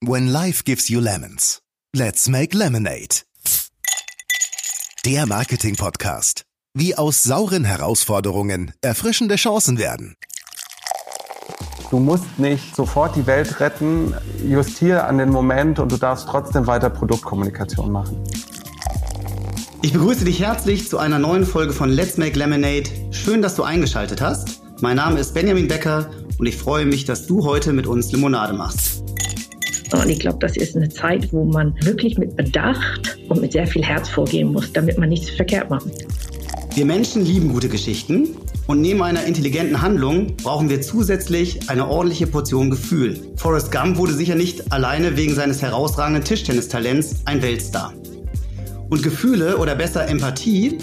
When life gives you lemons, let's make lemonade. Der Marketing-Podcast. Wie aus sauren Herausforderungen erfrischende Chancen werden. Du musst nicht sofort die Welt retten, justiere an den Moment und du darfst trotzdem weiter Produktkommunikation machen. Ich begrüße dich herzlich zu einer neuen Folge von Let's Make Lemonade. Schön, dass du eingeschaltet hast. Mein Name ist Benjamin Becker und ich freue mich, dass du heute mit uns Limonade machst. Und ich glaube, das ist eine Zeit, wo man wirklich mit Bedacht und mit sehr viel Herz vorgehen muss, damit man nichts verkehrt macht. Wir Menschen lieben gute Geschichten und neben einer intelligenten Handlung brauchen wir zusätzlich eine ordentliche Portion Gefühl. Forrest Gump wurde sicher nicht alleine wegen seines herausragenden Tischtennistalents ein Weltstar. Und Gefühle oder besser Empathie,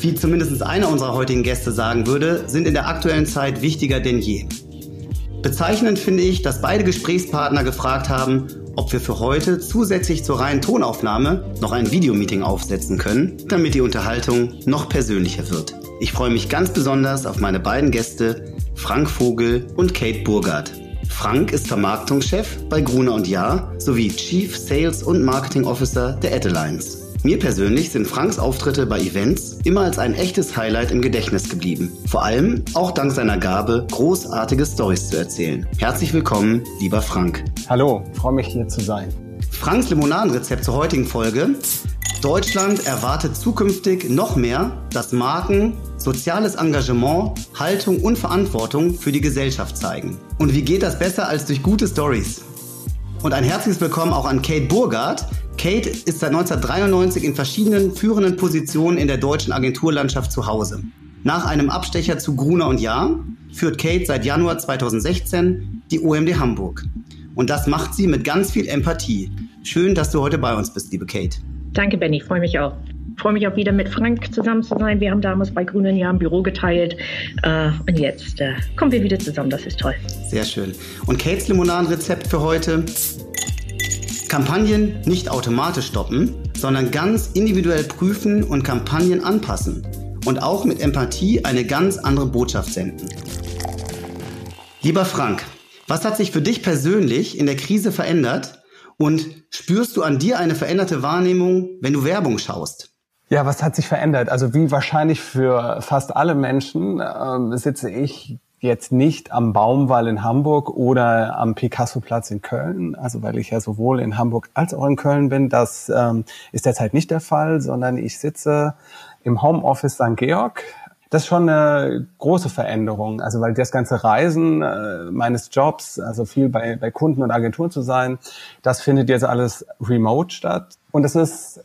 wie zumindest einer unserer heutigen Gäste sagen würde, sind in der aktuellen Zeit wichtiger denn je. Bezeichnend finde ich, dass beide Gesprächspartner gefragt haben, ob wir für heute zusätzlich zur reinen Tonaufnahme noch ein Videomeeting aufsetzen können, damit die Unterhaltung noch persönlicher wird. Ich freue mich ganz besonders auf meine beiden Gäste, Frank Vogel und Kate Burgard. Frank ist Vermarktungschef bei Gruner und Jahr sowie Chief Sales und Marketing Officer der Ad Alliance. Mir persönlich sind Franks Auftritte bei Events immer als ein echtes Highlight im Gedächtnis geblieben. Vor allem auch dank seiner Gabe, großartige Stories zu erzählen. Herzlich willkommen, lieber Frank. Hallo, freue mich hier zu sein. Franks Limonadenrezept zur heutigen Folge. Deutschland erwartet zukünftig noch mehr, dass Marken soziales Engagement, Haltung und Verantwortung für die Gesellschaft zeigen. Und wie geht das besser als durch gute Stories? Und ein herzliches Willkommen auch an Kate Burgard, Kate ist seit 1993 in verschiedenen führenden Positionen in der deutschen Agenturlandschaft zu Hause. Nach einem Abstecher zu Gruner und Jahr führt Kate seit Januar 2016 die OMD Hamburg. Und das macht sie mit ganz viel Empathie. Schön, dass du heute bei uns bist, liebe Kate. Danke, Benny. Freue mich auch. Freue mich auch wieder mit Frank zusammen zu sein. Wir haben damals bei Grünen Jahr ein Büro geteilt. Äh, und jetzt äh, kommen wir wieder zusammen. Das ist toll. Sehr schön. Und Kates Limonadenrezept für heute Kampagnen nicht automatisch stoppen, sondern ganz individuell prüfen und Kampagnen anpassen und auch mit Empathie eine ganz andere Botschaft senden. Lieber Frank, was hat sich für dich persönlich in der Krise verändert und spürst du an dir eine veränderte Wahrnehmung, wenn du Werbung schaust? Ja, was hat sich verändert? Also wie wahrscheinlich für fast alle Menschen äh, sitze ich jetzt nicht am Baumwall in Hamburg oder am Picasso-Platz in Köln, also weil ich ja sowohl in Hamburg als auch in Köln bin. Das ähm, ist derzeit nicht der Fall, sondern ich sitze im Homeoffice St. Georg. Das ist schon eine große Veränderung, also weil das ganze Reisen äh, meines Jobs, also viel bei, bei Kunden und Agenturen zu sein, das findet jetzt alles remote statt. Und es ist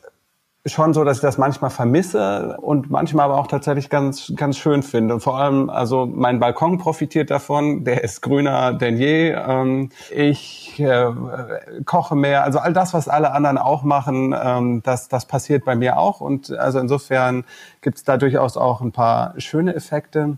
schon so, dass ich das manchmal vermisse und manchmal aber auch tatsächlich ganz, ganz schön finde. Und vor allem, also mein Balkon profitiert davon, der ist grüner denn je. Ähm, ich äh, koche mehr, also all das, was alle anderen auch machen, ähm, das, das passiert bei mir auch. Und also insofern gibt es da durchaus auch ein paar schöne Effekte.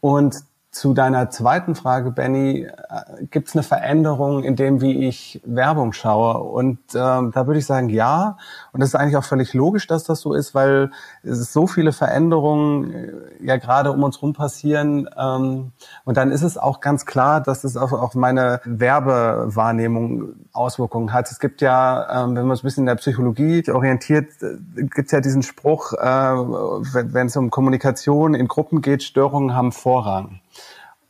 Und zu deiner zweiten Frage, Benny, äh, gibt es eine Veränderung in dem, wie ich Werbung schaue? Und ähm, da würde ich sagen, ja. Und das ist eigentlich auch völlig logisch, dass das so ist, weil es so viele Veränderungen äh, ja gerade um uns herum passieren. Ähm, und dann ist es auch ganz klar, dass es auf, auf meine Werbewahrnehmung Auswirkungen hat. Es gibt ja, ähm, wenn man es ein bisschen in der Psychologie orientiert, äh, gibt es ja diesen Spruch, äh, wenn es um Kommunikation in Gruppen geht, Störungen haben Vorrang.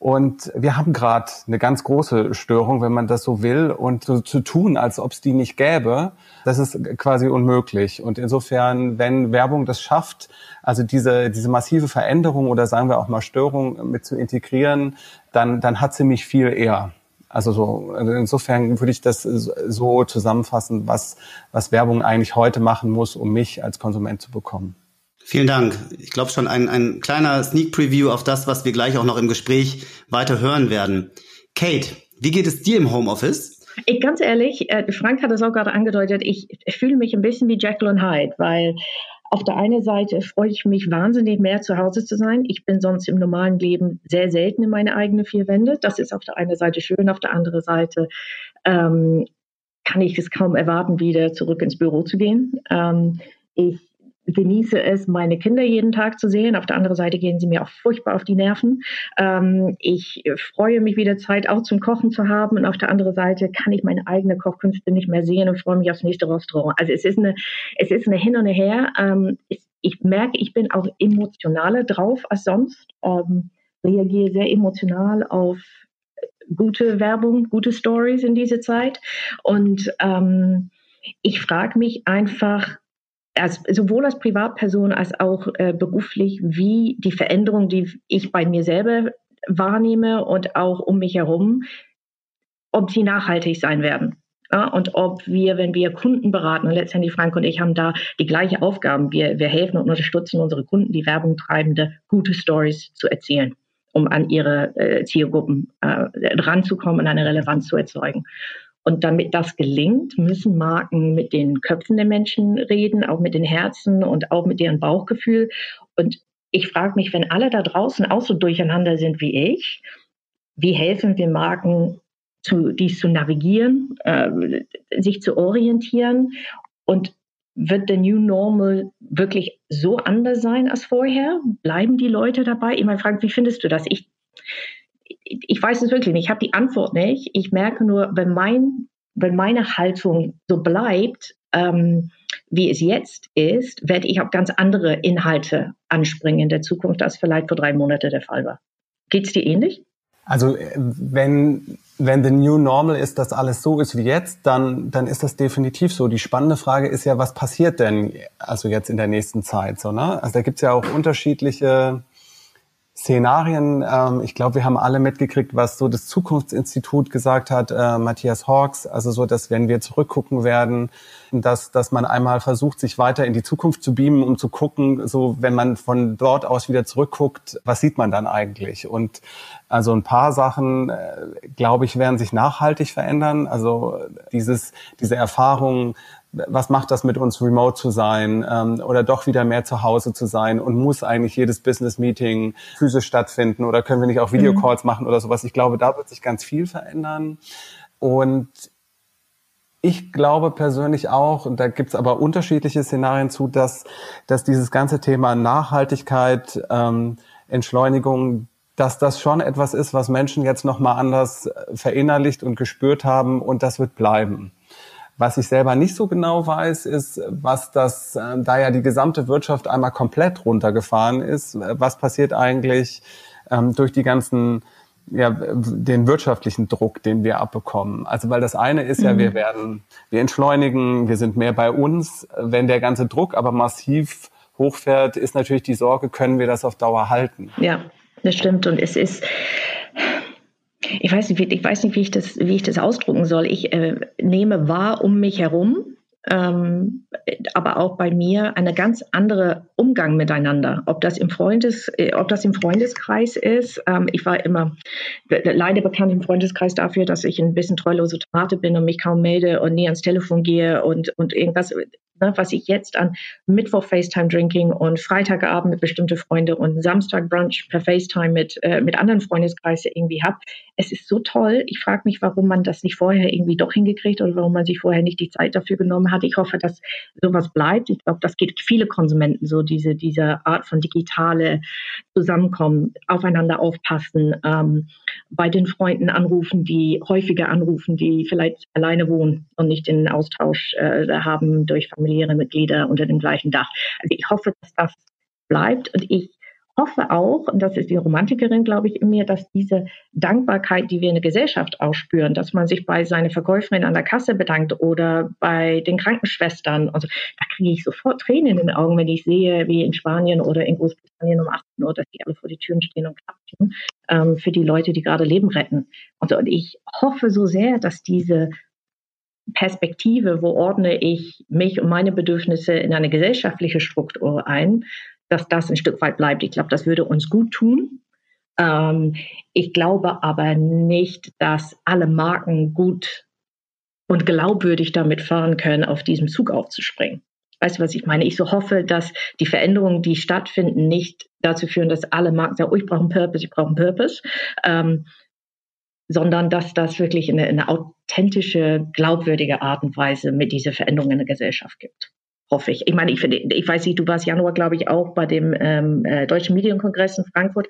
Und wir haben gerade eine ganz große Störung, wenn man das so will. Und so zu tun, als ob es die nicht gäbe, das ist quasi unmöglich. Und insofern, wenn Werbung das schafft, also diese, diese massive Veränderung oder sagen wir auch mal Störung mit zu integrieren, dann, dann hat sie mich viel eher. Also so, also insofern würde ich das so zusammenfassen, was, was Werbung eigentlich heute machen muss, um mich als Konsument zu bekommen. Vielen Dank. Ich glaube schon ein, ein kleiner Sneak Preview auf das, was wir gleich auch noch im Gespräch weiter hören werden. Kate, wie geht es dir im Homeoffice? Ich, ganz ehrlich, äh, Frank hat es auch gerade angedeutet, ich, fühle mich ein bisschen wie Jekyll und Hyde, weil auf der einen Seite freue ich mich wahnsinnig mehr zu Hause zu sein. Ich bin sonst im normalen Leben sehr selten in meine eigenen vier Wände. Das ist auf der einen Seite schön, auf der anderen Seite ähm, kann ich es kaum erwarten, wieder zurück ins Büro zu gehen. Ähm, ich genieße es, meine Kinder jeden Tag zu sehen. Auf der anderen Seite gehen sie mir auch furchtbar auf die Nerven. Ähm, ich freue mich wieder Zeit auch zum Kochen zu haben und auf der anderen Seite kann ich meine eigene Kochkünste nicht mehr sehen und freue mich aufs nächste Restaurant. Also es ist eine, es ist eine Hin und Her. Ähm, ich, ich, merke, ich bin auch emotionaler drauf als sonst. Ähm, reagiere sehr emotional auf gute Werbung, gute Stories in dieser Zeit und ähm, ich frage mich einfach, als, sowohl als Privatperson als auch äh, beruflich, wie die Veränderung, die ich bei mir selber wahrnehme und auch um mich herum, ob sie nachhaltig sein werden. Ja, und ob wir, wenn wir Kunden beraten, und letztendlich Frank und ich haben da die gleiche Aufgaben, wir, wir helfen und unterstützen unsere Kunden, die Werbung treibende, gute Stories zu erzählen, um an ihre äh, Zielgruppen äh, ranzukommen und eine Relevanz zu erzeugen. Und damit das gelingt, müssen Marken mit den Köpfen der Menschen reden, auch mit den Herzen und auch mit deren Bauchgefühl. Und ich frage mich, wenn alle da draußen auch so durcheinander sind wie ich, wie helfen wir Marken, zu, dies zu navigieren, äh, sich zu orientieren und wird der New Normal wirklich so anders sein als vorher? Bleiben die Leute dabei? Ich meine, Frank, wie findest du das? Ich, ich weiß es wirklich nicht. Ich habe die Antwort nicht. Ich merke nur, wenn, mein, wenn meine Haltung so bleibt, ähm, wie es jetzt ist, werde ich auch ganz andere Inhalte anspringen in der Zukunft, als vielleicht vor drei Monaten der Fall war. Geht es dir ähnlich? Also äh, wenn, wenn the new normal ist, dass alles so ist wie jetzt, dann, dann ist das definitiv so. Die spannende Frage ist ja, was passiert denn also jetzt in der nächsten Zeit? So, ne? Also da gibt's ja auch unterschiedliche Szenarien. Ähm, ich glaube, wir haben alle mitgekriegt, was so das Zukunftsinstitut gesagt hat, äh, Matthias Hawks. Also so, dass wenn wir zurückgucken werden, dass, dass man einmal versucht, sich weiter in die Zukunft zu beamen, um zu gucken, so wenn man von dort aus wieder zurückguckt, was sieht man dann eigentlich? Und also ein paar Sachen, äh, glaube ich, werden sich nachhaltig verändern. Also dieses, diese Erfahrung, was macht das mit uns, remote zu sein ähm, oder doch wieder mehr zu Hause zu sein und muss eigentlich jedes Business-Meeting physisch stattfinden oder können wir nicht auch Videocalls mhm. machen oder sowas. Ich glaube, da wird sich ganz viel verändern. Und ich glaube persönlich auch, und da gibt's aber unterschiedliche Szenarien zu, dass, dass dieses ganze Thema Nachhaltigkeit, ähm, Entschleunigung, dass das schon etwas ist, was Menschen jetzt nochmal anders verinnerlicht und gespürt haben und das wird bleiben. Was ich selber nicht so genau weiß, ist, was das, äh, da ja die gesamte Wirtschaft einmal komplett runtergefahren ist, äh, was passiert eigentlich ähm, durch die ganzen ja, den wirtschaftlichen Druck, den wir abbekommen. Also weil das eine ist ja, mhm. wir werden, wir entschleunigen, wir sind mehr bei uns. Wenn der ganze Druck aber massiv hochfährt, ist natürlich die Sorge, können wir das auf Dauer halten? Ja, das stimmt. Und es ist, ich weiß nicht, ich weiß nicht, wie ich das, wie ich das ausdrucken soll. Ich äh, nehme wahr um mich herum, ähm, aber auch bei mir eine ganz andere Umgang miteinander. Ob das im Freundes, äh, ob das im Freundeskreis ist. Ähm, ich war immer leider bekannt im Freundeskreis dafür, dass ich ein bisschen treulose Tomate bin und mich kaum melde und nie ans Telefon gehe und, und irgendwas ne, was ich jetzt an Mittwoch FaceTime Drinking und Freitagabend mit bestimmte Freunde und Samstag Brunch per FaceTime mit, äh, mit anderen Freundeskreise irgendwie habe. Es ist so toll. Ich frage mich, warum man das nicht vorher irgendwie doch hingekriegt oder warum man sich vorher nicht die Zeit dafür genommen hat. Ich hoffe, dass sowas bleibt. Ich glaube, das geht viele Konsumenten so, diese, diese Art von digitale Zusammenkommen, aufeinander aufpassen, ähm, bei den Freunden anrufen, die häufiger anrufen, die vielleicht alleine wohnen und nicht den Austausch äh, haben durch familiäre Mitglieder unter dem gleichen Dach. Also ich hoffe, dass das bleibt und ich hoffe auch, und das ist die Romantikerin, glaube ich, in mir, dass diese Dankbarkeit, die wir in der Gesellschaft ausspüren, dass man sich bei seiner Verkäuferin an der Kasse bedankt oder bei den Krankenschwestern, also da kriege ich sofort Tränen in den Augen, wenn ich sehe, wie in Spanien oder in Großbritannien um 18 Uhr, dass die alle vor die Türen stehen und klatschen ähm, für die Leute, die gerade Leben retten. Und, so, und ich hoffe so sehr, dass diese Perspektive, wo ordne ich mich und meine Bedürfnisse in eine gesellschaftliche Struktur ein, dass das ein Stück weit bleibt. Ich glaube, das würde uns gut tun. Ähm, ich glaube aber nicht, dass alle Marken gut und glaubwürdig damit fahren können, auf diesem Zug aufzuspringen. Weißt du, was ich meine? Ich so hoffe, dass die Veränderungen, die stattfinden, nicht dazu führen, dass alle Marken sagen, oh, ich brauche einen Purpose, ich brauche einen Purpose, ähm, sondern dass das wirklich eine, eine authentische, glaubwürdige Art und Weise mit dieser Veränderung in der Gesellschaft gibt. hoffe ich. Ich meine, ich, ich weiß nicht, du warst Januar, glaube ich, auch bei dem ähm, äh, Deutschen Medienkongress in Frankfurt.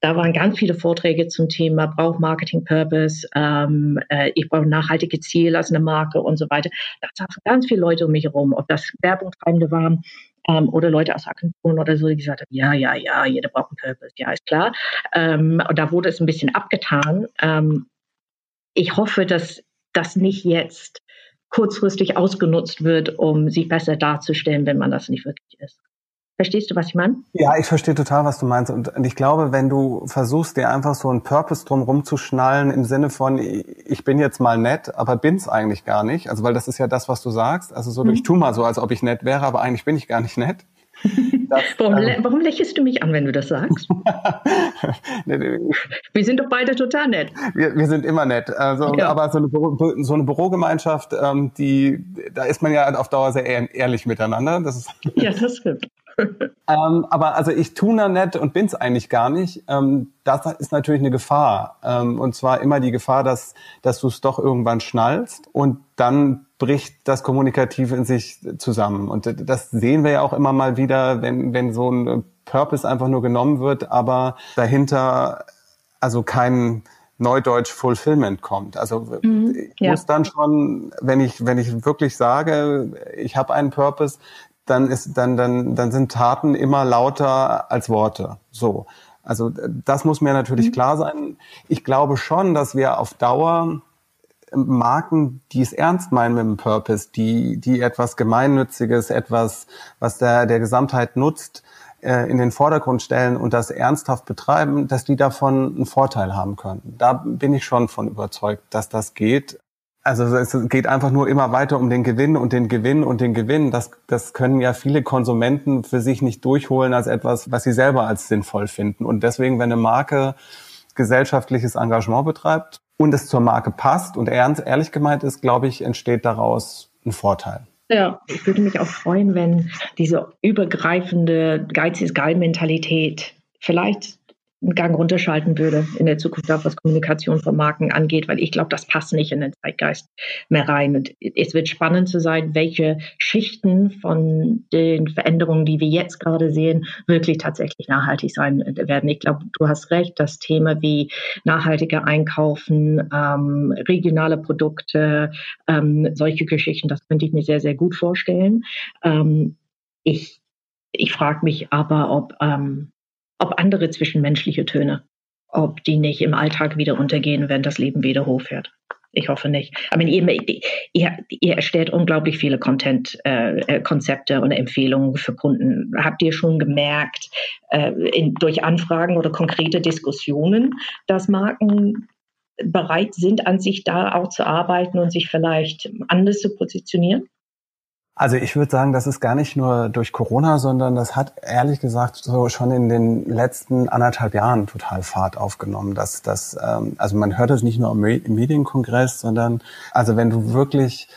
Da waren ganz viele Vorträge zum Thema Brauch Marketing Purpose, ähm, äh, ich brauche nachhaltige Ziele als eine Marke und so weiter. Da saßen ganz viele Leute um mich herum, ob das Werbungtreibende waren ähm, oder Leute aus Agenturen oder so, die gesagt haben, ja, ja, ja, jeder braucht einen Purpose, ja, ist klar. Ähm, und da wurde es ein bisschen abgetan. Ähm, ich hoffe, dass das nicht jetzt kurzfristig ausgenutzt wird, um sich besser darzustellen, wenn man das nicht wirklich ist. Verstehst du, was ich meine? Ja, ich verstehe total, was du meinst. Und, ich glaube, wenn du versuchst, dir einfach so einen Purpose drum rumzuschnallen im Sinne von, ich bin jetzt mal nett, aber bin's eigentlich gar nicht. Also, weil das ist ja das, was du sagst. Also so, mhm. ich tu mal so, als ob ich nett wäre, aber eigentlich bin ich gar nicht nett. Das, warum, ähm, warum, lächelst du mich an, wenn du das sagst? wir sind doch beide total nett. Wir, wir sind immer nett. Also, ja. Aber so eine, Büro, so eine Bürogemeinschaft, ähm, die, da ist man ja auf Dauer sehr ehrlich miteinander. Das ist ja, das stimmt. ähm, aber also ich tue da nett und bin's eigentlich gar nicht. Ähm, das ist natürlich eine Gefahr. Ähm, und zwar immer die Gefahr, dass, dass du es doch irgendwann schnallst und dann bricht das Kommunikative in sich zusammen. Und das sehen wir ja auch immer mal wieder, wenn, wenn so ein Purpose einfach nur genommen wird, aber dahinter also kein Neudeutsch Fulfillment kommt. Also mhm, ich ja. muss dann schon, wenn ich wenn ich wirklich sage, ich habe einen Purpose, dann ist dann dann dann sind Taten immer lauter als Worte. So. Also das muss mir natürlich mhm. klar sein. Ich glaube schon, dass wir auf Dauer Marken, die es ernst meinen mit dem Purpose, die, die etwas Gemeinnütziges, etwas, was der, der Gesamtheit nutzt, äh, in den Vordergrund stellen und das ernsthaft betreiben, dass die davon einen Vorteil haben können. Da bin ich schon von überzeugt, dass das geht. Also es geht einfach nur immer weiter um den Gewinn und den Gewinn und den Gewinn. Das, das können ja viele Konsumenten für sich nicht durchholen als etwas, was sie selber als sinnvoll finden. Und deswegen, wenn eine Marke gesellschaftliches Engagement betreibt, und es zur Marke passt und ernst, ehrlich gemeint ist, glaube ich, entsteht daraus ein Vorteil. Ja, ich würde mich auch freuen, wenn diese übergreifende Geiz ist Geil-Mentalität vielleicht einen Gang runterschalten würde in der Zukunft, auch was Kommunikation von Marken angeht, weil ich glaube, das passt nicht in den Zeitgeist mehr rein. Und es wird spannend zu sein, welche Schichten von den Veränderungen, die wir jetzt gerade sehen, wirklich tatsächlich nachhaltig sein werden. Ich glaube, du hast recht, das Thema wie nachhaltiger Einkaufen, ähm, regionale Produkte, ähm, solche Geschichten, das könnte ich mir sehr, sehr gut vorstellen. Ähm, ich ich frage mich aber, ob ähm, ob andere zwischenmenschliche Töne, ob die nicht im Alltag wieder untergehen, wenn das Leben wieder hochfährt. Ich hoffe nicht. Aber ihr, ihr, ihr erstellt unglaublich viele Content-Konzepte äh, und Empfehlungen für Kunden. Habt ihr schon gemerkt, äh, in, durch Anfragen oder konkrete Diskussionen, dass Marken bereit sind, an sich da auch zu arbeiten und sich vielleicht anders zu positionieren? Also ich würde sagen, das ist gar nicht nur durch Corona, sondern das hat ehrlich gesagt so schon in den letzten anderthalb Jahren total Fahrt aufgenommen. Dass das, ähm, also man hört es nicht nur im Medienkongress, sondern also wenn du wirklich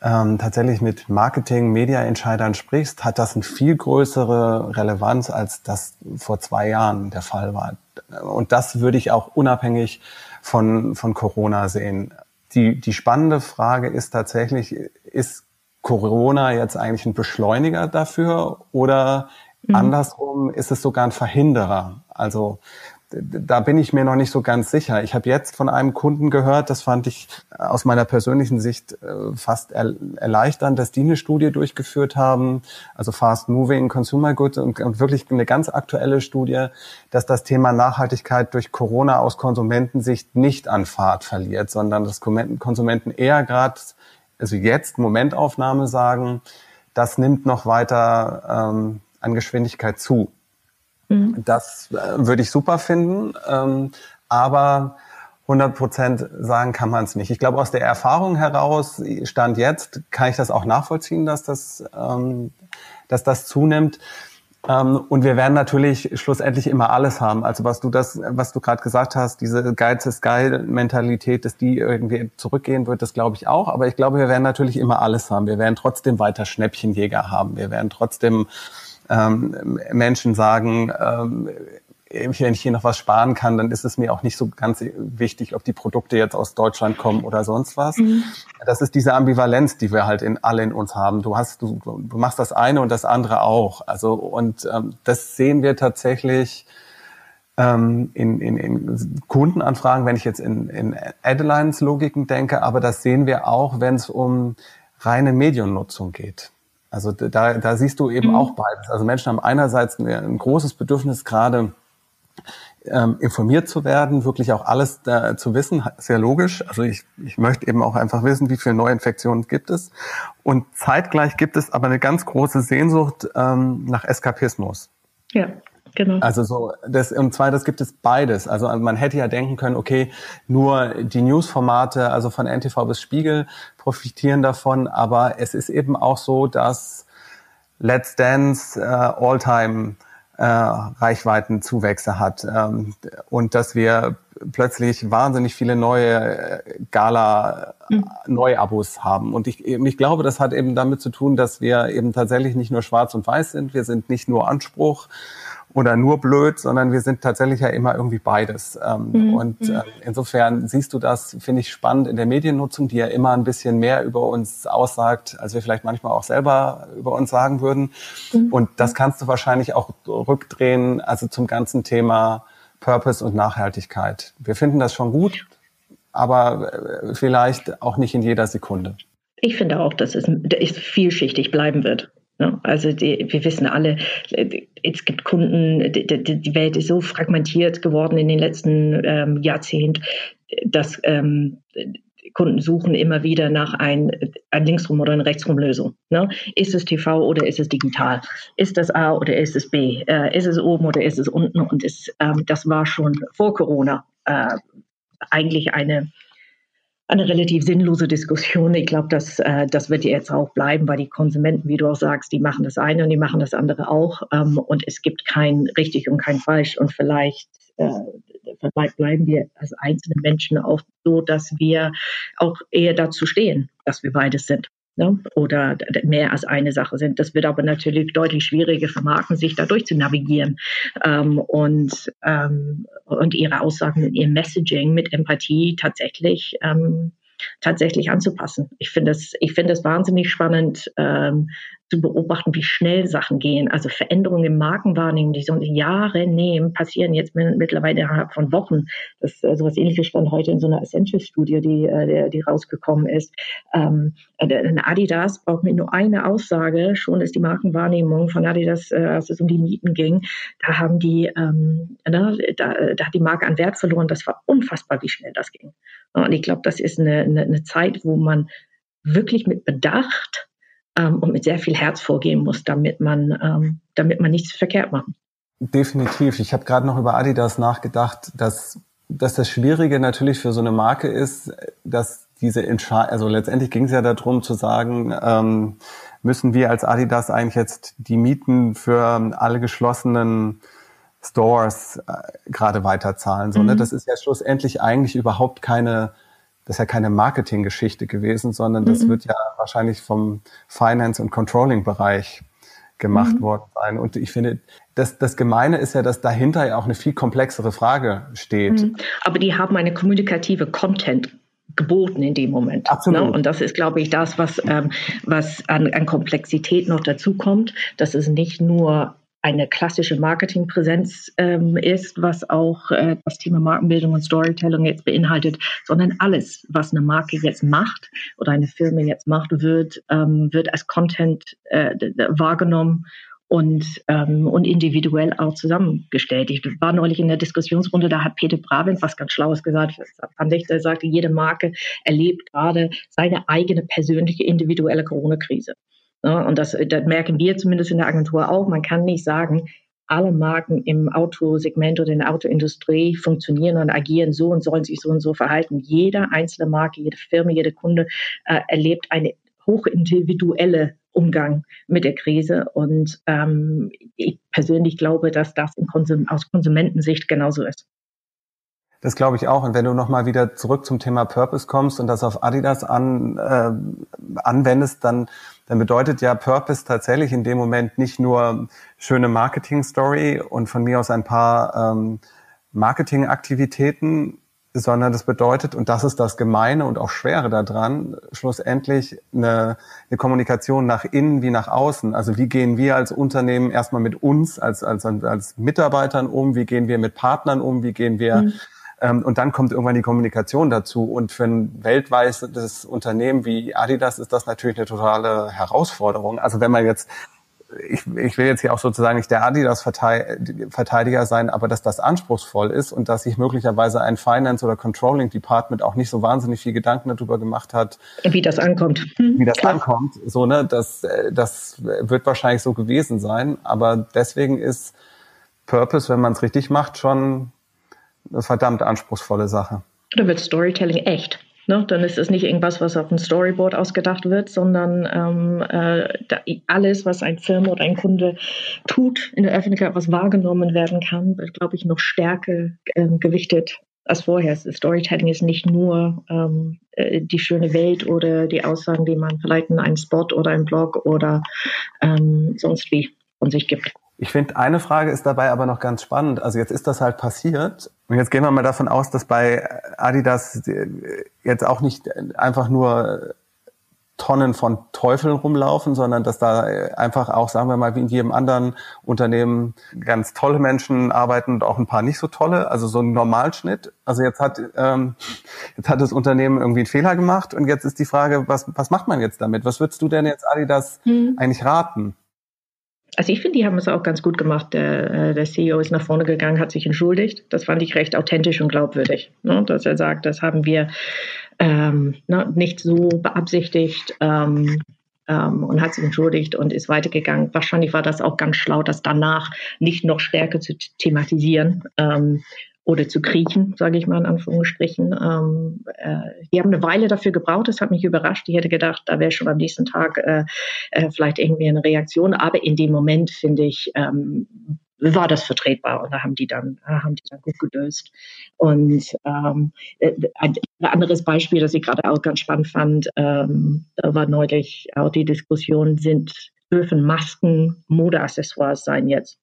ähm, tatsächlich mit Marketing, Media-Entscheidern sprichst, hat das eine viel größere Relevanz, als das vor zwei Jahren der Fall war. Und das würde ich auch unabhängig von, von Corona sehen. Die, die spannende Frage ist tatsächlich, ist Corona jetzt eigentlich ein Beschleuniger dafür oder mhm. andersrum ist es sogar ein Verhinderer? Also da bin ich mir noch nicht so ganz sicher. Ich habe jetzt von einem Kunden gehört, das fand ich aus meiner persönlichen Sicht äh, fast erleichternd, dass die eine Studie durchgeführt haben, also Fast Moving Consumer Goods und, wirklich eine ganz aktuelle Studie, dass das Thema Nachhaltigkeit durch Corona aus Konsumentensicht nicht an Fahrt verliert, sondern dass Konsumenten eher gerade also jetzt Momentaufnahme sagen, das nimmt noch weiter ähm, an Geschwindigkeit zu. Mhm. Das äh, würde ich super finden, ähm, aber 100 Prozent sagen kann man es nicht. Ich glaube, aus der Erfahrung heraus, Stand jetzt, kann ich das auch nachvollziehen, dass das, ähm, dass das zunimmt. Ähm, und wir werden natürlich schlussendlich immer alles haben. Also was du das, was du gerade gesagt hast, diese Geiz ist geil Mentalität, dass die irgendwie zurückgehen wird, das glaube ich auch. Aber ich glaube, wir werden natürlich immer alles haben. Wir werden trotzdem weiter Schnäppchenjäger haben. Wir werden trotzdem ähm, Menschen sagen, ähm, wenn ich hier noch was sparen kann, dann ist es mir auch nicht so ganz wichtig, ob die Produkte jetzt aus Deutschland kommen oder sonst was. Mhm. Das ist diese Ambivalenz, die wir halt in alle in uns haben. Du hast, du, du machst das eine und das andere auch. Also und ähm, das sehen wir tatsächlich ähm, in, in, in Kundenanfragen, wenn ich jetzt in, in Adelines Logiken denke, aber das sehen wir auch, wenn es um reine Mediennutzung geht. Also da, da siehst du eben mhm. auch beides. Also Menschen haben einerseits ein großes Bedürfnis, gerade ähm, informiert zu werden, wirklich auch alles da zu wissen, sehr logisch. Also ich, ich möchte eben auch einfach wissen, wie viele Neuinfektionen gibt es. Und zeitgleich gibt es aber eine ganz große Sehnsucht ähm, nach Eskapismus. Ja. Genau. Also so, das, und zwar, das gibt es beides. Also man hätte ja denken können, okay, nur die Newsformate, also von NTV bis Spiegel, profitieren davon, aber es ist eben auch so, dass Let's Dance äh, Alltime äh, Reichweitenzuwächse hat ähm, und dass wir plötzlich wahnsinnig viele neue äh, Gala mhm. Neuabos haben und ich, ich glaube, das hat eben damit zu tun, dass wir eben tatsächlich nicht nur schwarz und weiß sind, wir sind nicht nur Anspruch, oder nur blöd, sondern wir sind tatsächlich ja immer irgendwie beides. Ähm, mhm. Und äh, insofern siehst du das, finde ich, spannend in der Mediennutzung, die ja immer ein bisschen mehr über uns aussagt, als wir vielleicht manchmal auch selber über uns sagen würden. Mhm. Und das kannst du wahrscheinlich auch rückdrehen, also zum ganzen Thema Purpose und Nachhaltigkeit. Wir finden das schon gut, aber äh, vielleicht auch nicht in jeder Sekunde. Ich finde auch, dass es, dass es vielschichtig bleiben wird. Ne? Also die, wir wissen alle, es gibt Kunden, die, die, Welt ist so fragmentiert geworden in den letzten ähm, Jahrzehnten, dass ähm, Kunden suchen immer wieder nach ein, ein Linksrum- oder ein Rechtsrum-Lösung. Ne? Ist es TV oder ist es digital? Ist das A oder ist es B? Äh, ist es oben oder ist es unten? Und ist, ähm, das war schon vor Corona äh, eigentlich eine eine relativ sinnlose Diskussion. Ich glaube, das, äh, das wird jetzt auch bleiben, weil die Konsumenten, wie du auch sagst, die machen das eine und die machen das andere auch. Ähm, und es gibt kein richtig und kein falsch. Und vielleicht äh, bleiben wir als einzelne Menschen auch so, dass wir auch eher dazu stehen, dass wir beides sind ne? oder mehr als eine Sache sind. Das wird aber natürlich deutlich schwieriger für Marken, sich da durchzunavigieren ähm, und, ähm, und ihre Aussagen, ihr Messaging mit Empathie tatsächlich ähm, tatsächlich anzupassen. Ich finde es, ich finde es wahnsinnig spannend, ähm, zu beobachten, wie schnell Sachen gehen. Also Veränderungen im Markenwahrnehmen, die so Jahre nehmen, passieren jetzt mittlerweile innerhalb von Wochen. Das ist also was ähnliches stand heute in so einer Essential-Studie, die, äh, die rausgekommen ist. Ähm, ein Adidas braucht mir nur eine Aussage, schon ist die Markenwahrnehmung von Adidas, äh, als es um die Mieten ging, da haben die, ähm, da, da hat die Marke an Wert verloren. Das war unfassbar, wie schnell das ging. Und ich glaube, das ist eine, eine, eine Zeit, wo man wirklich mit Bedacht ähm, und mit sehr viel Herz vorgehen muss, damit man, ähm, damit man nichts verkehrt macht. Definitiv. Ich habe gerade noch über Adidas nachgedacht, dass, dass das Schwierige natürlich für so eine Marke ist, dass diese Entscheidung, also letztendlich ging es ja darum zu sagen, ähm, müssen wir als Adidas eigentlich jetzt die Mieten für alle geschlossenen Stores äh, gerade weiterzahlen. So, ne? mhm. ne? Das ist ja schlussendlich eigentlich überhaupt keine das ist ja keine Marketinggeschichte gewesen, sondern das mhm. wird ja wahrscheinlich vom Finance- und Controlling-Bereich gemacht mhm. worden sein. Und ich finde, das, das Gemeine ist ja, dass dahinter ja auch eine viel komplexere Frage steht. Mhm. Aber die haben eine kommunikative Content geboten in dem Moment. Ne? Absolut. Ne? Und das ist, glaube ich, das, was, ähm, was an, an Komplexität noch dazu kommt, dass es nicht nur eine klassische Marketingpräsenz ähm, ist, was auch äh, das Thema Markenbildung und Storytelling jetzt beinhaltet, sondern alles, was eine Marke jetzt macht oder eine Firma jetzt macht, wird, ähm, wird als Content äh, wahrgenommen und, ähm, und individuell auch zusammengestellt. Ich war neulich in der Diskussionsrunde, da hat Peter Bravin was ganz Schlaues gesagt, fand ich, der sagte, jede Marke erlebt gerade seine eigene persönliche individuelle Corona-Krise. Ja, und das, das merken wir zumindest in der Agentur auch. Man kann nicht sagen, alle Marken im Autosegment oder in der Autoindustrie funktionieren und agieren so und sollen sich so und so verhalten. Jede einzelne Marke, jede Firma, jeder Kunde äh, erlebt eine hochindividuelle Umgang mit der Krise. Und ähm, ich persönlich glaube, dass das Konsum aus Konsumentensicht genauso ist. Das glaube ich auch. Und wenn du nochmal wieder zurück zum Thema Purpose kommst und das auf Adidas an, äh, anwendest, dann, dann bedeutet ja Purpose tatsächlich in dem Moment nicht nur schöne Marketing-Story und von mir aus ein paar ähm, Marketingaktivitäten, sondern das bedeutet, und das ist das Gemeine und auch Schwere daran, schlussendlich eine, eine Kommunikation nach innen wie nach außen. Also wie gehen wir als Unternehmen erstmal mit uns als, als, als Mitarbeitern um, wie gehen wir mit Partnern um, wie gehen wir mhm. Ähm, und dann kommt irgendwann die Kommunikation dazu. Und für ein weltweites Unternehmen wie Adidas ist das natürlich eine totale Herausforderung. Also wenn man jetzt ich, ich will jetzt hier auch sozusagen nicht der Adidas-Verteidiger sein, aber dass das anspruchsvoll ist und dass sich möglicherweise ein Finance- oder Controlling-Department auch nicht so wahnsinnig viel Gedanken darüber gemacht hat. Wie das ankommt. Wie das Klar. ankommt. So, ne, das, das wird wahrscheinlich so gewesen sein. Aber deswegen ist Purpose, wenn man es richtig macht, schon eine verdammt anspruchsvolle Sache. Da wird Storytelling echt. Ne? Dann ist es nicht irgendwas, was auf dem Storyboard ausgedacht wird, sondern ähm, äh, alles, was ein Firma oder ein Kunde tut in der Öffentlichkeit, was wahrgenommen werden kann, wird, glaube ich, noch stärker ähm, gewichtet als vorher. Storytelling ist nicht nur ähm, äh, die schöne Welt oder die Aussagen, die man vielleicht in einem Spot oder einem Blog oder ähm, sonst wie von sich gibt. Ich finde, eine Frage ist dabei aber noch ganz spannend. Also jetzt ist das halt passiert. Und jetzt gehen wir mal davon aus, dass bei Adidas jetzt auch nicht einfach nur Tonnen von Teufeln rumlaufen, sondern dass da einfach auch, sagen wir mal, wie in jedem anderen Unternehmen ganz tolle Menschen arbeiten und auch ein paar nicht so tolle. Also so ein Normalschnitt. Also jetzt hat, ähm, jetzt hat das Unternehmen irgendwie einen Fehler gemacht und jetzt ist die Frage, was, was macht man jetzt damit? Was würdest du denn jetzt Adidas hm. eigentlich raten? Also ich finde, die haben es auch ganz gut gemacht. Der, äh, der, CEO ist nach vorne gegangen, hat sich entschuldigt. Das fand ich recht authentisch und glaubwürdig, ne? dass er sagt, das haben wir ähm, ne, nicht so beabsichtigt. Ähm, ähm, und hat sich entschuldigt und ist weitergegangen. Wahrscheinlich war das auch ganz schlau, das danach nicht noch stärker zu thematisieren. Oder zu kriechen, sage ich mal in Anführungsstrichen. Ähm, äh, die haben eine Weile dafür gebraucht, das hat mich überrascht. Ich hätte gedacht, da wäre schon am nächsten Tag äh, äh, vielleicht irgendwie eine Reaktion, aber in dem Moment finde ich, ähm, war das vertretbar und da haben die dann, haben die dann gut gelöst. Und ähm, äh, ein anderes Beispiel, das ich gerade auch ganz spannend fand, ähm, da war neulich auch die Diskussion, sind dürfen Masken Modeaccessoires sein jetzt?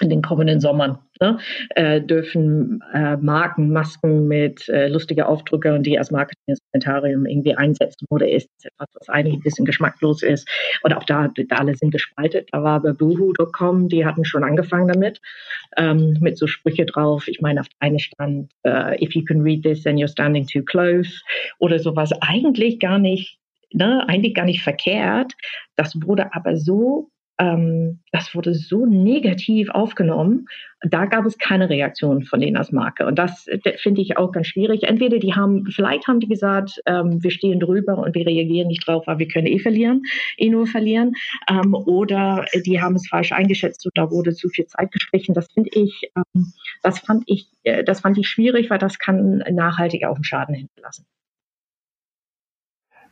In den kommenden Sommern. Ne? Äh, dürfen äh, Marken Masken mit äh, lustiger Aufdrücke und die als Marketinginstrumentarium irgendwie einsetzen oder ist etwas, was eigentlich ein bisschen geschmacklos ist. Und auch da, da alle sind gespaltet. Da war bei Boohoo.com, die hatten schon angefangen damit, ähm, mit so Sprüche drauf. Ich meine, auf der einen stand, uh, if you can read this, then you're standing too close oder sowas. Eigentlich gar nicht Ne, eigentlich gar nicht verkehrt. Das wurde aber so das wurde so negativ aufgenommen. Da gab es keine Reaktion von denen als Marke. Und das, das finde ich auch ganz schwierig. Entweder die haben, vielleicht haben die gesagt, ähm, wir stehen drüber und wir reagieren nicht drauf, weil wir können eh verlieren, eh nur verlieren. Ähm, oder die haben es falsch eingeschätzt und da wurde zu viel Zeit gestrichen. Das finde ich, ähm, das fand ich, äh, das fand ich schwierig, weil das kann nachhaltig auch einen Schaden hinterlassen.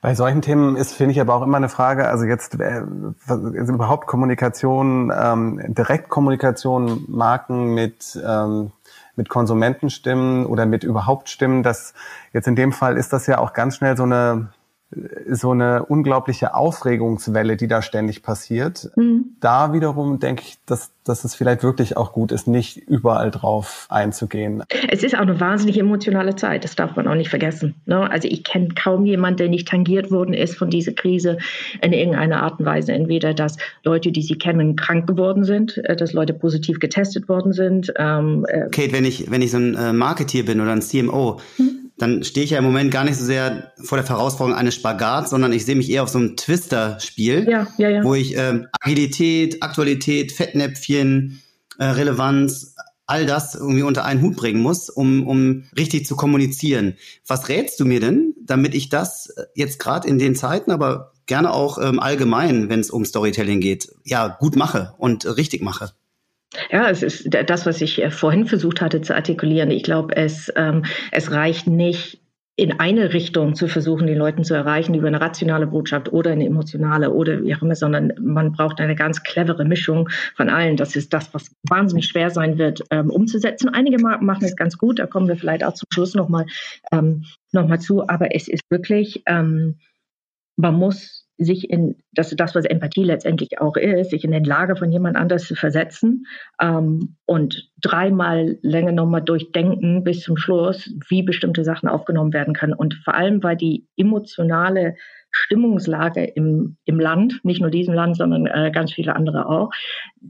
Bei solchen Themen ist, finde ich, aber auch immer eine Frage, also jetzt äh, überhaupt Kommunikation, ähm, Direktkommunikation, Marken mit, ähm, mit Konsumentenstimmen oder mit überhaupt Stimmen, das jetzt in dem Fall ist das ja auch ganz schnell so eine so eine unglaubliche Aufregungswelle, die da ständig passiert. Mhm. Da wiederum denke ich, dass, dass es vielleicht wirklich auch gut ist, nicht überall drauf einzugehen. Es ist auch eine wahnsinnig emotionale Zeit, das darf man auch nicht vergessen. Ne? Also ich kenne kaum jemanden, der nicht tangiert worden ist von dieser Krise in irgendeiner Art und Weise. Entweder, dass Leute, die sie kennen, krank geworden sind, äh, dass Leute positiv getestet worden sind. Ähm, äh Kate, wenn ich, wenn ich so ein äh, Marketeer bin oder ein CMO, mhm dann stehe ich ja im Moment gar nicht so sehr vor der Herausforderung eines Spagats, sondern ich sehe mich eher auf so einem Twister-Spiel, ja, ja, ja. wo ich ähm, Agilität, Aktualität, Fettnäpfchen, äh, Relevanz, all das irgendwie unter einen Hut bringen muss, um, um richtig zu kommunizieren. Was rätst du mir denn, damit ich das jetzt gerade in den Zeiten, aber gerne auch ähm, allgemein, wenn es um Storytelling geht, ja, gut mache und richtig mache? Ja, es ist das, was ich äh, vorhin versucht hatte zu artikulieren. Ich glaube, es, ähm, es reicht nicht, in eine Richtung zu versuchen, die Leuten zu erreichen über eine rationale Botschaft oder eine emotionale oder wie auch immer, sondern man braucht eine ganz clevere Mischung von allen. Das ist das, was wahnsinnig schwer sein wird, ähm, umzusetzen. Einige machen es ganz gut, da kommen wir vielleicht auch zum Schluss nochmal ähm, noch zu, aber es ist wirklich, ähm, man muss sich in, das das, was Empathie letztendlich auch ist, sich in den Lager von jemand anders zu versetzen ähm, und dreimal länger nochmal durchdenken bis zum Schluss, wie bestimmte Sachen aufgenommen werden können. Und vor allem, weil die emotionale Stimmungslage im, im Land, nicht nur diesem Land, sondern äh, ganz viele andere auch,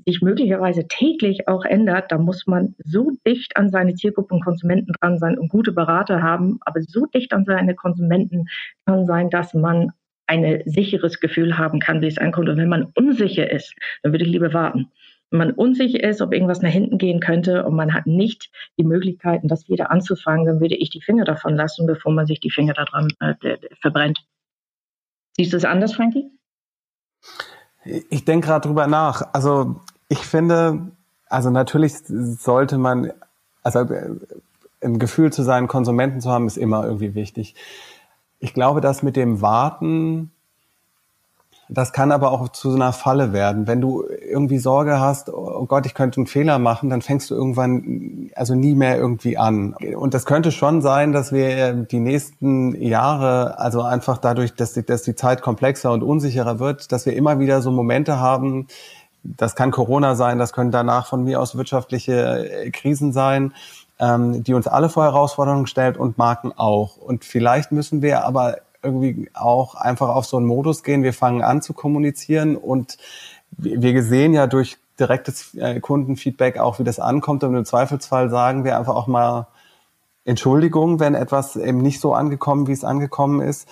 sich möglicherweise täglich auch ändert, da muss man so dicht an seine Zielgruppen und Konsumenten dran sein und gute Berater haben, aber so dicht an seine Konsumenten kann sein, dass man ein sicheres Gefühl haben kann, wie es ankommt. Und wenn man unsicher ist, dann würde ich lieber warten. Wenn man unsicher ist, ob irgendwas nach hinten gehen könnte und man hat nicht die Möglichkeiten, das wieder anzufangen, dann würde ich die Finger davon lassen, bevor man sich die Finger daran äh, verbrennt. Siehst du es anders, Frankie? Ich denke gerade drüber nach. Also ich finde, also natürlich sollte man, also äh, ein Gefühl zu seinen Konsumenten zu haben, ist immer irgendwie wichtig. Ich glaube, dass mit dem Warten, das kann aber auch zu so einer Falle werden. Wenn du irgendwie Sorge hast, oh Gott, ich könnte einen Fehler machen, dann fängst du irgendwann also nie mehr irgendwie an. Und das könnte schon sein, dass wir die nächsten Jahre, also einfach dadurch, dass die, dass die Zeit komplexer und unsicherer wird, dass wir immer wieder so Momente haben, das kann Corona sein, das können danach von mir aus wirtschaftliche Krisen sein, ähm, die uns alle vor Herausforderungen stellt und Marken auch. Und vielleicht müssen wir aber irgendwie auch einfach auf so einen Modus gehen. Wir fangen an zu kommunizieren und wir sehen ja durch direktes äh, Kundenfeedback auch, wie das ankommt. Und im Zweifelsfall sagen wir einfach auch mal Entschuldigung, wenn etwas eben nicht so angekommen, wie es angekommen ist.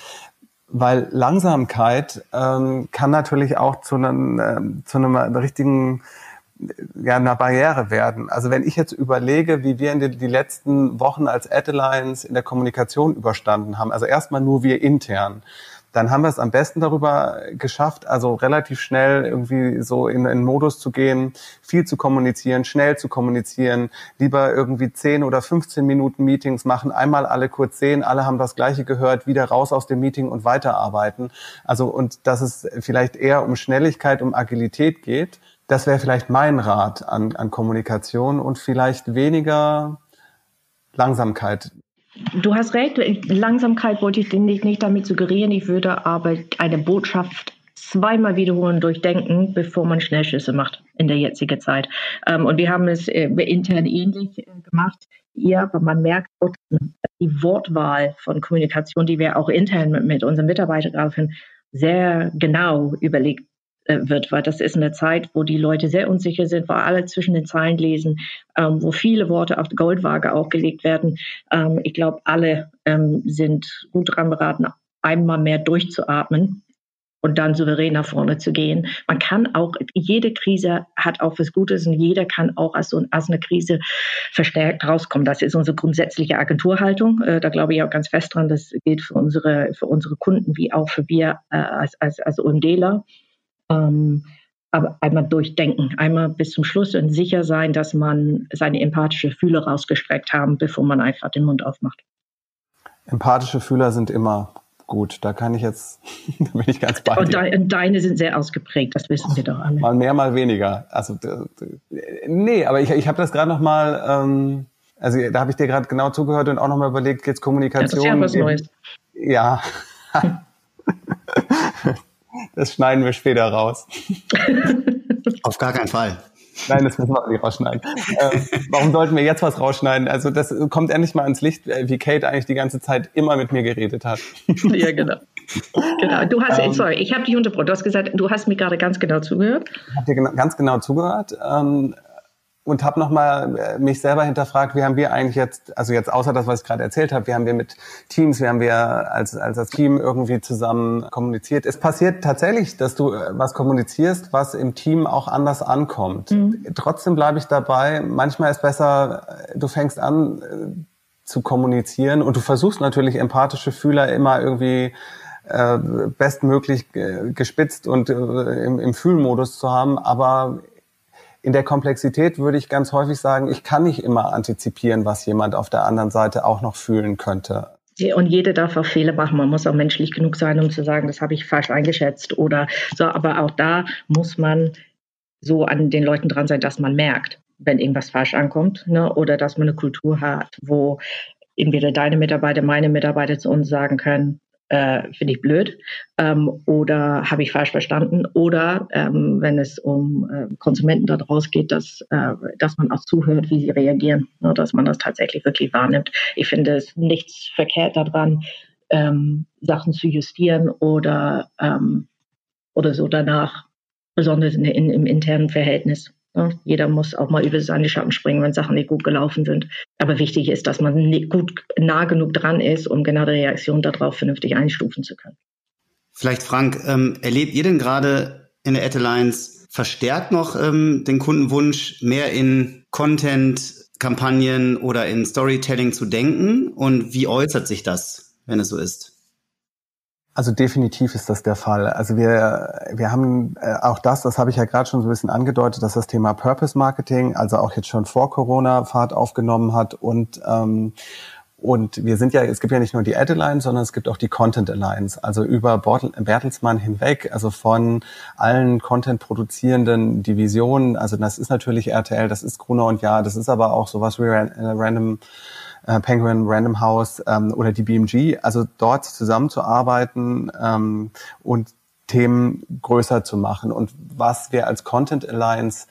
Weil Langsamkeit ähm, kann natürlich auch zu einem, äh, zu einem richtigen ja, einer Barriere werden. Also wenn ich jetzt überlege, wie wir in den die letzten Wochen als Ad Alliance in der Kommunikation überstanden haben, also erstmal nur wir intern, dann haben wir es am besten darüber geschafft, also relativ schnell irgendwie so in einen Modus zu gehen, viel zu kommunizieren, schnell zu kommunizieren, lieber irgendwie 10 oder 15 Minuten Meetings machen, einmal alle kurz sehen, alle haben das Gleiche gehört, wieder raus aus dem Meeting und weiterarbeiten. Also und dass es vielleicht eher um Schnelligkeit, um Agilität geht das wäre vielleicht mein Rat an, an Kommunikation und vielleicht weniger Langsamkeit. Du hast recht, Langsamkeit wollte ich nicht, nicht damit suggerieren. Ich würde aber eine Botschaft zweimal wiederholen, durchdenken, bevor man Schnellschüsse macht in der jetzigen Zeit. Ähm, und wir haben es äh, intern ähnlich äh, gemacht. Ja, aber man merkt die Wortwahl von Kommunikation, die wir auch intern mit, mit unseren Mitarbeitern sehr genau überlegt wird, weil das ist eine Zeit, wo die Leute sehr unsicher sind, wo alle zwischen den Zeilen lesen, ähm, wo viele Worte auf die Goldwaage auch gelegt werden. Ähm, ich glaube, alle ähm, sind gut daran beraten, einmal mehr durchzuatmen und dann souverän nach vorne zu gehen. Man kann auch, jede Krise hat auch was Gutes und jeder kann auch aus, so, aus einer Krise verstärkt rauskommen. Das ist unsere grundsätzliche Agenturhaltung. Äh, da glaube ich auch ganz fest dran. Das gilt für unsere, für unsere Kunden wie auch für wir äh, als, als, als OMDler. Ähm, aber einmal durchdenken, einmal bis zum Schluss und sicher sein, dass man seine empathische Fühler rausgestreckt haben, bevor man einfach den Mund aufmacht. Empathische Fühler sind immer gut. Da kann ich jetzt, da bin ich ganz bei und, de, und deine sind sehr ausgeprägt, das wissen wir doch alle. Mal mehr, mal weniger. Also nee, aber ich, ich habe das gerade noch mal, ähm, also da habe ich dir gerade genau zugehört und auch noch mal überlegt, jetzt Kommunikation. Ja, das ist ja was Neues. Ja. Das schneiden wir später raus. Auf gar keinen Fall. Nein, das müssen wir nicht rausschneiden. Ähm, warum sollten wir jetzt was rausschneiden? Also das kommt endlich mal ans Licht, äh, wie Kate eigentlich die ganze Zeit immer mit mir geredet hat. Ja, genau. Genau. Du hast, ähm, sorry, ich habe dich unterbrochen. Du hast gesagt, du hast mir gerade ganz genau zugehört. Ich habe dir ganz genau zugehört. Ähm, und habe nochmal äh, mich selber hinterfragt, wie haben wir eigentlich jetzt, also jetzt außer das, was ich gerade erzählt habe, wie haben wir mit Teams, wie haben wir als, als das Team irgendwie zusammen kommuniziert. Es passiert tatsächlich, dass du äh, was kommunizierst, was im Team auch anders ankommt. Mhm. Trotzdem bleibe ich dabei, manchmal ist besser, äh, du fängst an zu kommunizieren und du versuchst natürlich empathische Fühler immer irgendwie bestmöglich gespitzt und im, im Fühlmodus zu haben, aber in der Komplexität würde ich ganz häufig sagen, ich kann nicht immer antizipieren, was jemand auf der anderen Seite auch noch fühlen könnte. und jeder darf auch Fehler machen. Man muss auch menschlich genug sein, um zu sagen, das habe ich falsch eingeschätzt oder so. Aber auch da muss man so an den Leuten dran sein, dass man merkt, wenn irgendwas falsch ankommt, ne? oder dass man eine Kultur hat, wo entweder deine Mitarbeiter, meine Mitarbeiter zu uns sagen können, äh, finde ich blöd ähm, oder habe ich falsch verstanden oder ähm, wenn es um äh, Konsumenten daraus geht, dass, äh, dass man auch zuhört, wie sie reagieren, ne, dass man das tatsächlich wirklich wahrnimmt. Ich finde es nichts verkehrt daran, ähm, Sachen zu justieren oder, ähm, oder so danach, besonders in, in, im internen Verhältnis. Ne? Jeder muss auch mal über seine Schatten springen, wenn Sachen nicht gut gelaufen sind. Aber wichtig ist, dass man gut nah genug dran ist, um genau die Reaktion darauf vernünftig einstufen zu können. Vielleicht, Frank, ähm, erlebt ihr denn gerade in der Ad Alliance verstärkt noch ähm, den Kundenwunsch, mehr in Content, Kampagnen oder in Storytelling zu denken? Und wie äußert sich das, wenn es so ist? Also definitiv ist das der Fall. Also wir, wir haben äh, auch das, das habe ich ja gerade schon so ein bisschen angedeutet, dass das Thema Purpose Marketing, also auch jetzt schon vor Corona Fahrt aufgenommen hat und ähm, und wir sind ja, es gibt ja nicht nur die Ad Alliance, sondern es gibt auch die Content Alliance, also über Bertelsmann hinweg, also von allen Content produzierenden Divisionen. Also das ist natürlich RTL, das ist Gruner und Ja, das ist aber auch sowas wie Random äh, Penguin Random House ähm, oder die BMG, also dort zusammenzuarbeiten ähm, und Themen größer zu machen. Und was wir als Content Alliance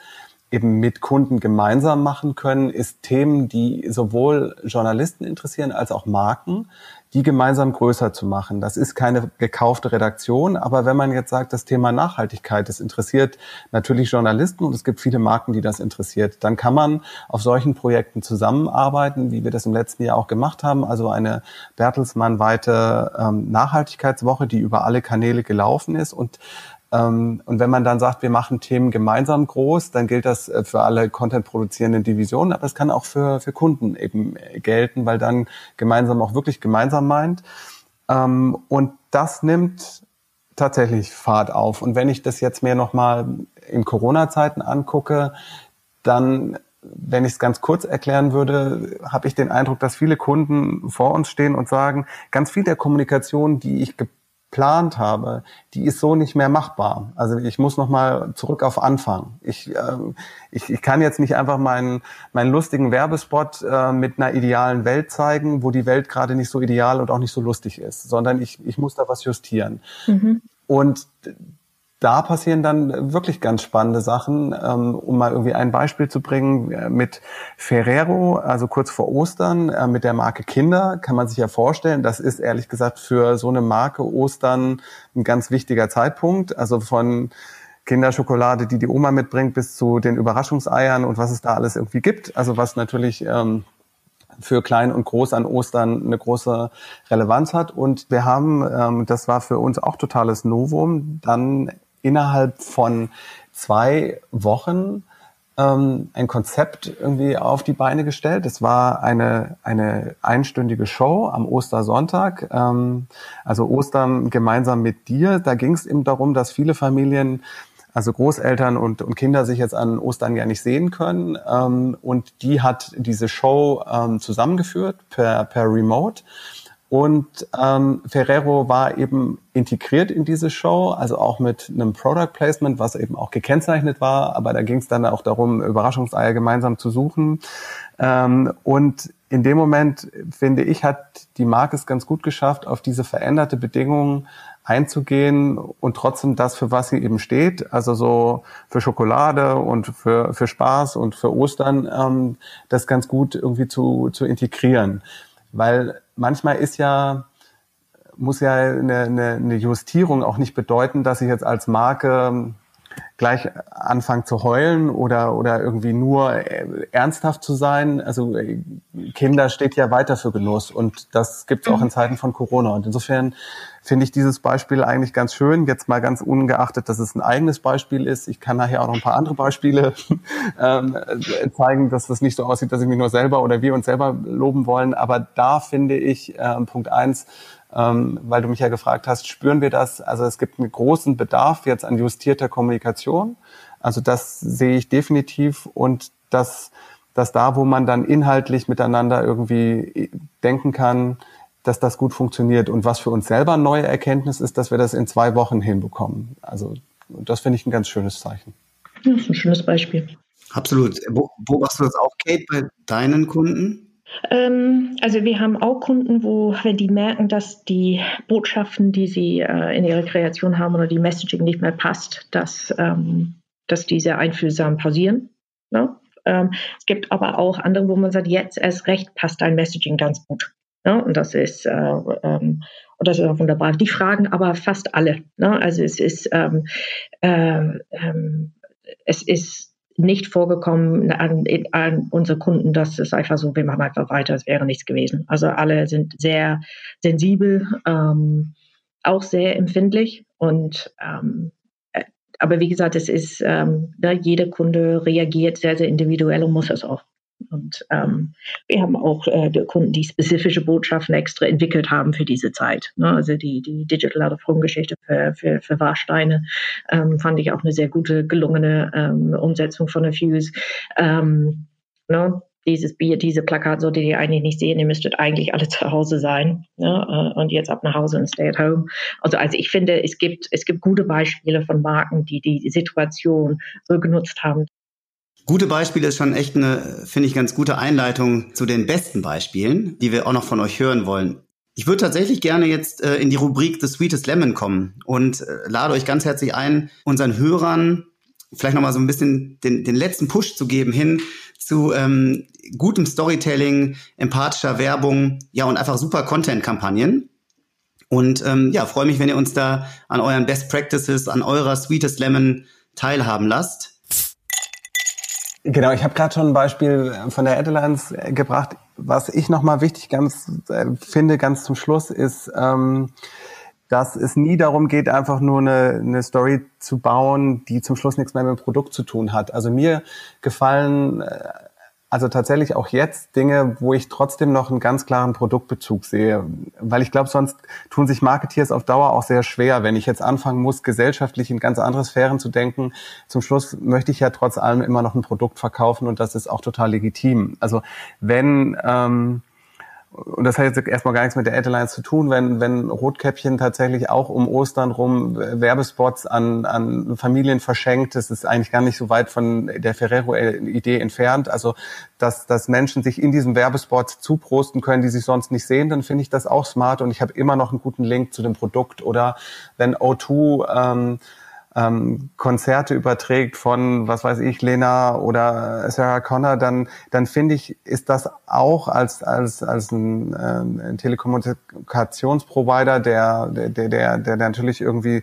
eben mit Kunden gemeinsam machen können, ist Themen, die sowohl Journalisten interessieren als auch Marken, die gemeinsam größer zu machen. Das ist keine gekaufte Redaktion, aber wenn man jetzt sagt, das Thema Nachhaltigkeit, das interessiert natürlich Journalisten und es gibt viele Marken, die das interessiert, dann kann man auf solchen Projekten zusammenarbeiten, wie wir das im letzten Jahr auch gemacht haben. Also eine Bertelsmann-weite ähm, Nachhaltigkeitswoche, die über alle Kanäle gelaufen ist und und wenn man dann sagt, wir machen Themen gemeinsam groß, dann gilt das äh, für alle Content-produzierenden Divisionen, aber es kann auch für, für Kunden eben gelten, weil dann gemeinsam auch wirklich gemeinsam meint. Ähm, und das nimmt tatsächlich Fahrt auf. Und wenn ich das jetzt mir nochmal in Corona-Zeiten angucke, dann wenn ich es ganz kurz erklären würde, habe ich den Eindruck, dass viele Kunden vor uns stehen und sagen, ganz viel der Kommunikation, die ich geplant habe, die ist so nicht mehr machbar. Also ich muss noch mal zurück auf Anfang. Ich, äh, ich, ich kann jetzt nicht einfach meinen, meinen lustigen Werbespot äh, mit einer idealen Welt zeigen, wo die Welt gerade nicht so ideal und auch nicht so lustig ist, sondern ich, ich muss da was justieren. Mhm. Und da passieren dann wirklich ganz spannende Sachen. Ähm, um mal irgendwie ein Beispiel zu bringen, äh, mit Ferrero, also kurz vor Ostern, äh, mit der Marke Kinder, kann man sich ja vorstellen, das ist ehrlich gesagt für so eine Marke Ostern ein ganz wichtiger Zeitpunkt. Also von Kinderschokolade, die die Oma mitbringt, bis zu den Überraschungseiern und was es da alles irgendwie gibt. Also was natürlich ähm, für Klein und Groß an Ostern eine große Relevanz hat. Und wir haben, ähm, das war für uns auch totales Novum, dann innerhalb von zwei Wochen ähm, ein Konzept irgendwie auf die Beine gestellt. Es war eine, eine einstündige Show am Ostersonntag, ähm, also Ostern gemeinsam mit dir. Da ging es eben darum, dass viele Familien also Großeltern und, und Kinder sich jetzt an Ostern ja nicht sehen können. Ähm, und die hat diese Show ähm, zusammengeführt per, per Remote. Und ähm, Ferrero war eben integriert in diese Show, also auch mit einem Product Placement, was eben auch gekennzeichnet war. Aber da ging es dann auch darum, Überraschungseier gemeinsam zu suchen. Ähm, und in dem Moment, finde ich, hat die Marke es ganz gut geschafft, auf diese veränderte Bedingungen einzugehen und trotzdem das, für was sie eben steht, also so für Schokolade und für, für Spaß und für Ostern, ähm, das ganz gut irgendwie zu, zu integrieren. Weil manchmal ist ja, muss ja eine, eine, eine Justierung auch nicht bedeuten, dass ich jetzt als Marke gleich anfange zu heulen oder, oder irgendwie nur äh, ernsthaft zu sein. Also äh, Kinder steht ja weiter für Genuss und das gibt es auch in Zeiten von Corona. Und insofern finde ich dieses Beispiel eigentlich ganz schön. Jetzt mal ganz ungeachtet, dass es ein eigenes Beispiel ist. Ich kann nachher auch noch ein paar andere Beispiele ähm, zeigen, dass das nicht so aussieht, dass ich mich nur selber oder wir uns selber loben wollen. Aber da finde ich äh, Punkt eins, ähm, weil du mich ja gefragt hast, spüren wir das? Also es gibt einen großen Bedarf jetzt an justierter Kommunikation. Also das sehe ich definitiv und dass, dass da, wo man dann inhaltlich miteinander irgendwie denken kann, dass das gut funktioniert. Und was für uns selber eine neue Erkenntnis ist, dass wir das in zwei Wochen hinbekommen. Also das finde ich ein ganz schönes Zeichen. Ja, das ist ein schönes Beispiel. Absolut. Beobachtest du das auch, Kate, bei deinen Kunden? Ähm, also wir haben auch Kunden, wo wenn die merken, dass die Botschaften, die sie äh, in ihrer Kreation haben oder die Messaging nicht mehr passt, dass, ähm, dass die sehr einfühlsam pausieren. Ne? Ähm, es gibt aber auch andere, wo man sagt, jetzt erst recht passt dein Messaging ganz gut. Ne? Und das ist, äh, und das ist auch wunderbar. Die fragen aber fast alle. Ne? Also es ist, äh, es ist nicht vorgekommen an, an unsere Kunden, dass es einfach so, wir machen einfach weiter, es wäre nichts gewesen. Also alle sind sehr sensibel, ähm, auch sehr empfindlich und ähm, äh, aber wie gesagt, es ist, ähm, ne, jeder Kunde reagiert sehr, sehr individuell und muss es auch. Und ähm, wir haben auch äh, Kunden, die spezifische Botschaften extra entwickelt haben für diese Zeit. Ne? Also die, die Digital Out of Home Geschichte für, für, für Warsteine ähm, fand ich auch eine sehr gute, gelungene ähm, Umsetzung von der Fuse. Ähm, ne? Dieses Bier, diese Plakat solltet ihr eigentlich nicht sehen, ihr müsstet eigentlich alle zu Hause sein ne? und jetzt ab nach Hause und stay at home. Also, also ich finde, es gibt, es gibt gute Beispiele von Marken, die die Situation so genutzt haben, Gute Beispiele ist schon echt eine, finde ich, ganz gute Einleitung zu den besten Beispielen, die wir auch noch von euch hören wollen. Ich würde tatsächlich gerne jetzt äh, in die Rubrik The Sweetest Lemon kommen und äh, lade euch ganz herzlich ein, unseren Hörern vielleicht nochmal so ein bisschen den, den letzten Push zu geben hin zu ähm, gutem Storytelling, empathischer Werbung, ja und einfach super Content-Kampagnen. Und ähm, ja, freue mich, wenn ihr uns da an euren Best Practices, an eurer Sweetest Lemon teilhaben lasst. Genau, ich habe gerade schon ein Beispiel von der Adelines gebracht. Was ich nochmal wichtig ganz äh, finde, ganz zum Schluss, ist, ähm, dass es nie darum geht, einfach nur eine, eine Story zu bauen, die zum Schluss nichts mehr mit dem Produkt zu tun hat. Also mir gefallen äh, also tatsächlich auch jetzt Dinge, wo ich trotzdem noch einen ganz klaren Produktbezug sehe. Weil ich glaube, sonst tun sich Marketeers auf Dauer auch sehr schwer, wenn ich jetzt anfangen muss, gesellschaftlich in ganz andere Sphären zu denken. Zum Schluss möchte ich ja trotz allem immer noch ein Produkt verkaufen und das ist auch total legitim. Also wenn ähm, und das hat jetzt erstmal gar nichts mit der Airlines zu tun, wenn, wenn Rotkäppchen tatsächlich auch um Ostern rum Werbespots an, an Familien verschenkt, das ist eigentlich gar nicht so weit von der Ferrero-Idee entfernt. Also, dass, dass Menschen sich in diesem Werbespot zuprosten können, die sich sonst nicht sehen, dann finde ich das auch smart und ich habe immer noch einen guten Link zu dem Produkt. Oder wenn O2 ähm, ähm, Konzerte überträgt von, was weiß ich, Lena oder Sarah Connor, dann, dann finde ich, ist das auch als, als, als ein, ähm, Telekommunikationsprovider, der, der, der, der, der natürlich irgendwie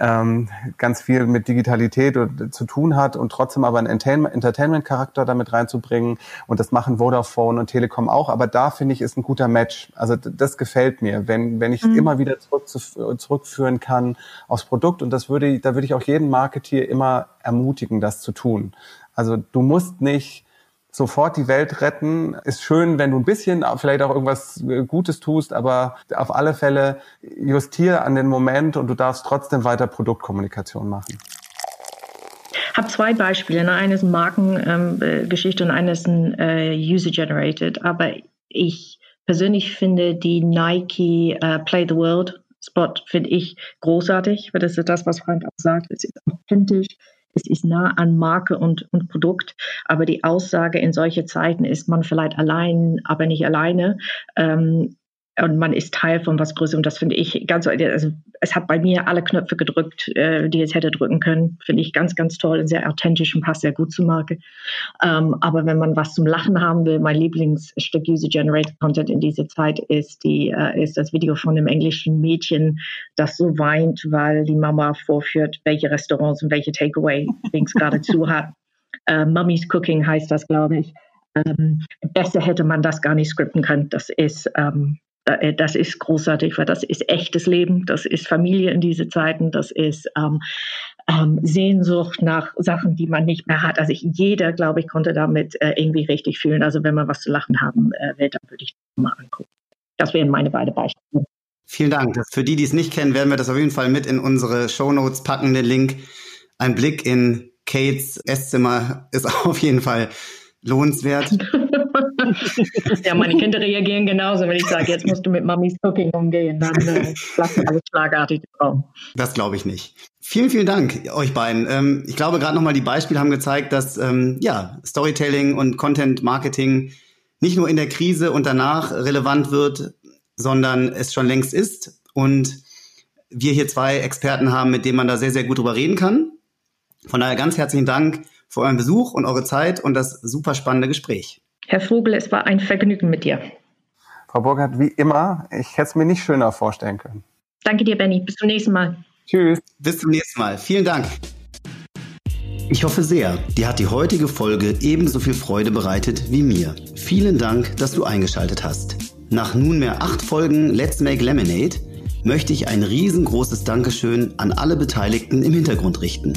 ähm, ganz viel mit Digitalität zu tun hat und trotzdem aber einen Entertainment-Charakter damit reinzubringen. Und das machen Vodafone und Telekom auch. Aber da finde ich, ist ein guter Match. Also das gefällt mir, wenn, wenn ich mhm. immer wieder zurück, zurückführen kann aufs Produkt. Und das würde, da würde ich auch jeden Marketeer immer ermutigen, das zu tun. Also du musst nicht sofort die Welt retten. Ist schön, wenn du ein bisschen vielleicht auch irgendwas äh, Gutes tust, aber auf alle Fälle justiere an den Moment und du darfst trotzdem weiter Produktkommunikation machen. Ich habe zwei Beispiele. Ne? Eines Markengeschichte ähm, und eines ein äh, User-Generated. Aber ich persönlich finde die Nike äh, Play the World Spot finde ich großartig, weil das ist das, was Frank auch sagt. Es ist authentisch, es ist nah an Marke und, und Produkt, aber die Aussage in solche Zeiten ist man vielleicht allein, aber nicht alleine. Ähm, und man ist Teil von was Größerem. Das finde ich ganz, also es hat bei mir alle Knöpfe gedrückt, äh, die es hätte drücken können. Finde ich ganz, ganz toll und sehr authentisch und passt sehr gut zur Marke. Ähm, aber wenn man was zum Lachen haben will, mein Lieblingsstück User-Generated Content in dieser Zeit ist die, äh, ist das Video von einem englischen Mädchen, das so weint, weil die Mama vorführt, welche Restaurants und welche Takeaway-Dings gerade zu hat. Äh, Mummy's Cooking heißt das, glaube ich. Ähm, besser hätte man das gar nicht skripten können. Das ist ähm, äh, das ist großartig, weil das ist echtes Leben, das ist Familie in diese Zeiten, das ist ähm, ähm, Sehnsucht nach Sachen, die man nicht mehr hat. Also ich, jeder, glaube ich, konnte damit äh, irgendwie richtig fühlen. Also wenn man was zu lachen haben äh, will, dann würde ich das mal angucken. Das wären meine beiden Beispiele. Vielen Dank. Für die, die es nicht kennen, werden wir das auf jeden Fall mit in unsere Show Notes packen, den Link. Ein Blick in Kates Esszimmer ist auf jeden Fall lohnenswert. ja, meine Kinder reagieren genauso, wenn ich sage, jetzt musst du mit Mamis Cooking umgehen, dann äh, lassen alle schlagartig den Raum. Das glaube ich nicht. Vielen, vielen Dank euch beiden. Ähm, ich glaube, gerade nochmal die Beispiele haben gezeigt, dass ähm, ja, Storytelling und Content Marketing nicht nur in der Krise und danach relevant wird, sondern es schon längst ist. Und wir hier zwei Experten haben, mit denen man da sehr, sehr gut drüber reden kann. Von daher ganz herzlichen Dank für euren Besuch und eure Zeit und das super spannende Gespräch. Herr Vogel, es war ein Vergnügen mit dir. Frau Burkhardt, wie immer, ich hätte es mir nicht schöner vorstellen können. Danke dir, Benny. Bis zum nächsten Mal. Tschüss. Bis zum nächsten Mal. Vielen Dank. Ich hoffe sehr, dir hat die heutige Folge ebenso viel Freude bereitet wie mir. Vielen Dank, dass du eingeschaltet hast. Nach nunmehr acht Folgen Let's Make Lemonade möchte ich ein riesengroßes Dankeschön an alle Beteiligten im Hintergrund richten.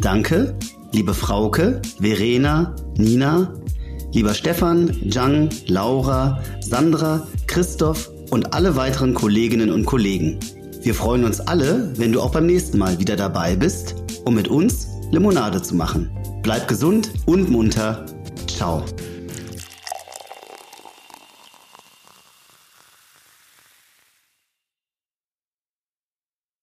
Danke, liebe Frauke, Verena, Nina, lieber Stefan, Jang, Laura, Sandra, Christoph und alle weiteren Kolleginnen und Kollegen. Wir freuen uns alle, wenn du auch beim nächsten Mal wieder dabei bist, um mit uns Limonade zu machen. Bleib gesund und munter. Ciao.